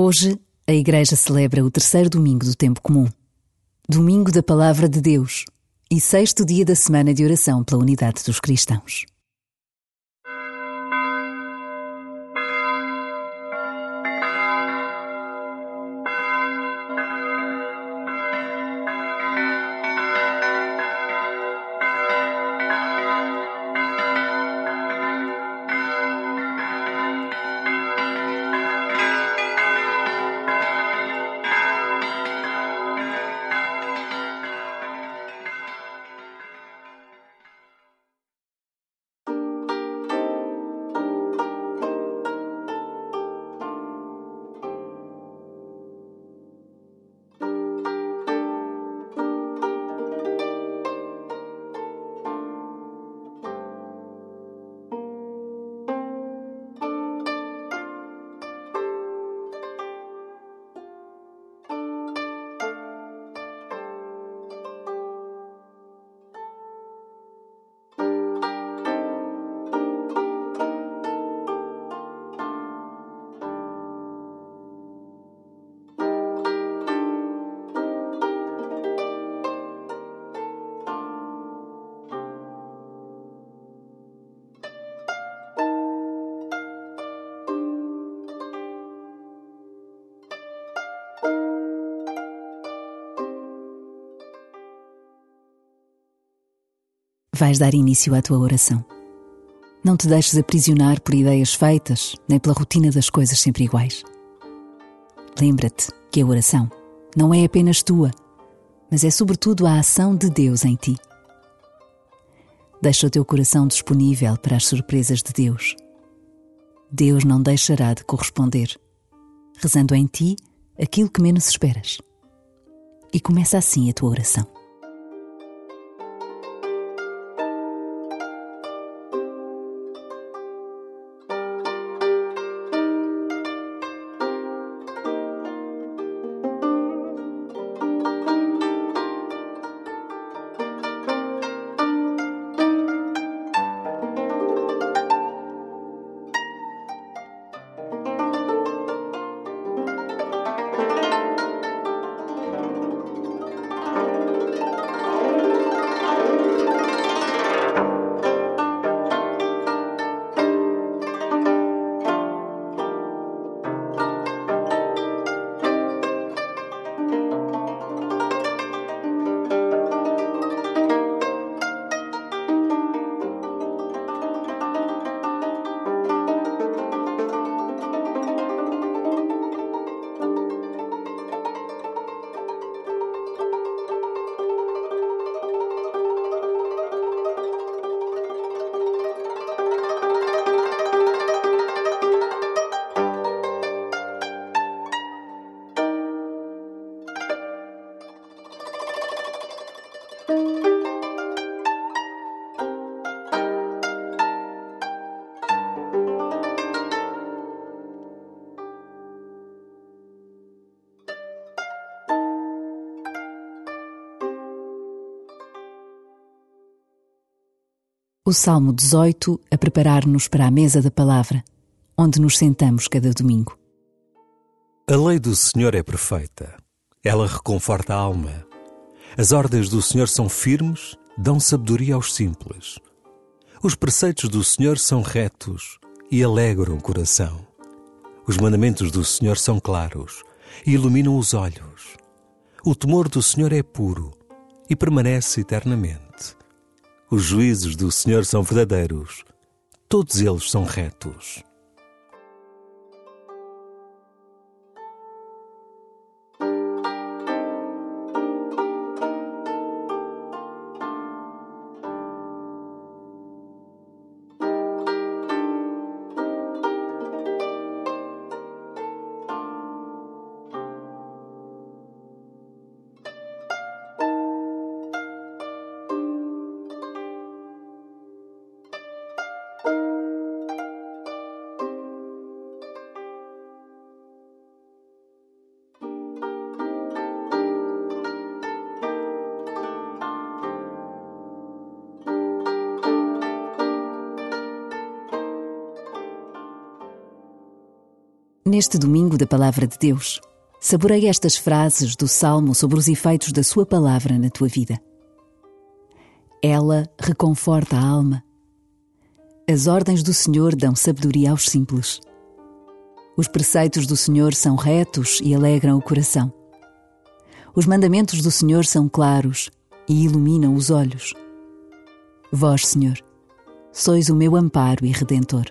Hoje, a Igreja celebra o terceiro domingo do tempo comum, domingo da Palavra de Deus e sexto dia da semana de oração pela unidade dos cristãos. Vais dar início à tua oração. Não te deixes aprisionar por ideias feitas, nem pela rotina das coisas sempre iguais. Lembra-te que a oração não é apenas tua, mas é sobretudo a ação de Deus em ti. Deixa o teu coração disponível para as surpresas de Deus. Deus não deixará de corresponder, rezando em ti aquilo que menos esperas. E começa assim a tua oração. O Salmo 18 a preparar-nos para a mesa da palavra, onde nos sentamos cada domingo. A lei do Senhor é perfeita, ela reconforta a alma. As ordens do Senhor são firmes, dão sabedoria aos simples. Os preceitos do Senhor são retos e alegram o coração. Os mandamentos do Senhor são claros e iluminam os olhos. O temor do Senhor é puro e permanece eternamente. Os juízos do Senhor são verdadeiros, todos eles são retos. Neste domingo da Palavra de Deus, saborei estas frases do Salmo sobre os efeitos da Sua palavra na tua vida. Ela reconforta a alma. As ordens do Senhor dão sabedoria aos simples. Os preceitos do Senhor são retos e alegram o coração. Os mandamentos do Senhor são claros e iluminam os olhos. Vós, Senhor, sois o meu amparo e redentor.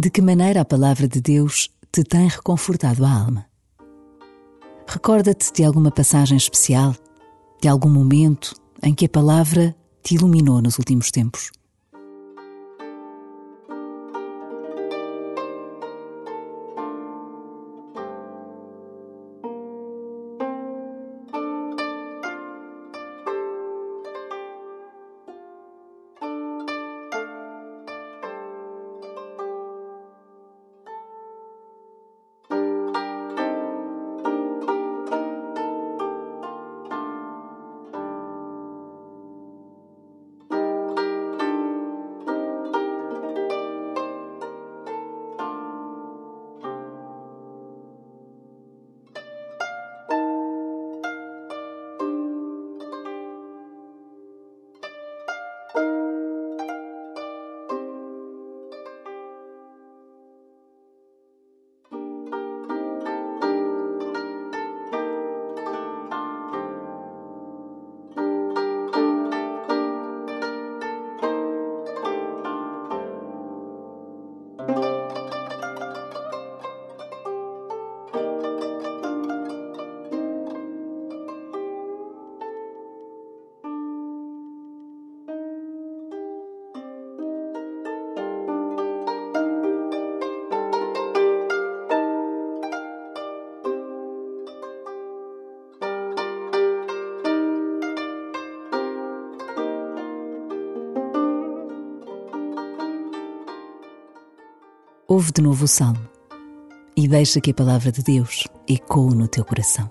De que maneira a palavra de Deus te tem reconfortado a alma? Recorda-te de alguma passagem especial, de algum momento em que a palavra te iluminou nos últimos tempos. Ouve de novo o salmo e deixa que a palavra de Deus ecoe no teu coração.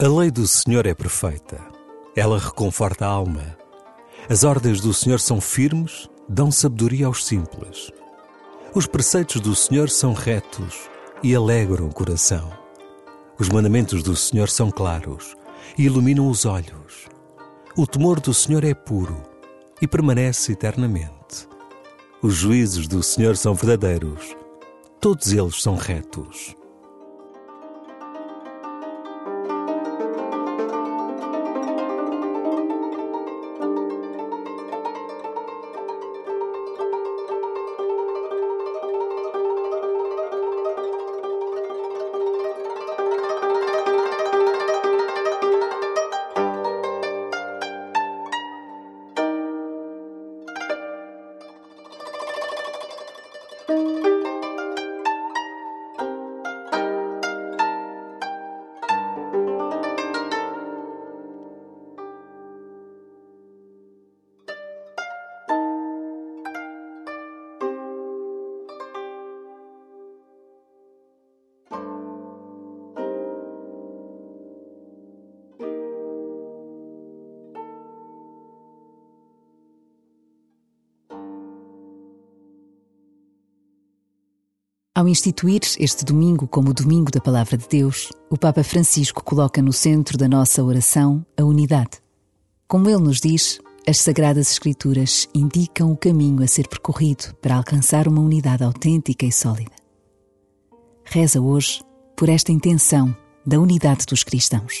A lei do Senhor é perfeita, ela reconforta a alma. As ordens do Senhor são firmes, dão sabedoria aos simples. Os preceitos do Senhor são retos e alegram o coração. Os mandamentos do Senhor são claros e iluminam os olhos. O temor do Senhor é puro e permanece eternamente. Os juízos do Senhor são verdadeiros, todos eles são retos. Ao instituir este domingo como o domingo da Palavra de Deus, o Papa Francisco coloca no centro da nossa oração a unidade. Como ele nos diz, as Sagradas Escrituras indicam o caminho a ser percorrido para alcançar uma unidade autêntica e sólida. Reza hoje por esta intenção da unidade dos cristãos.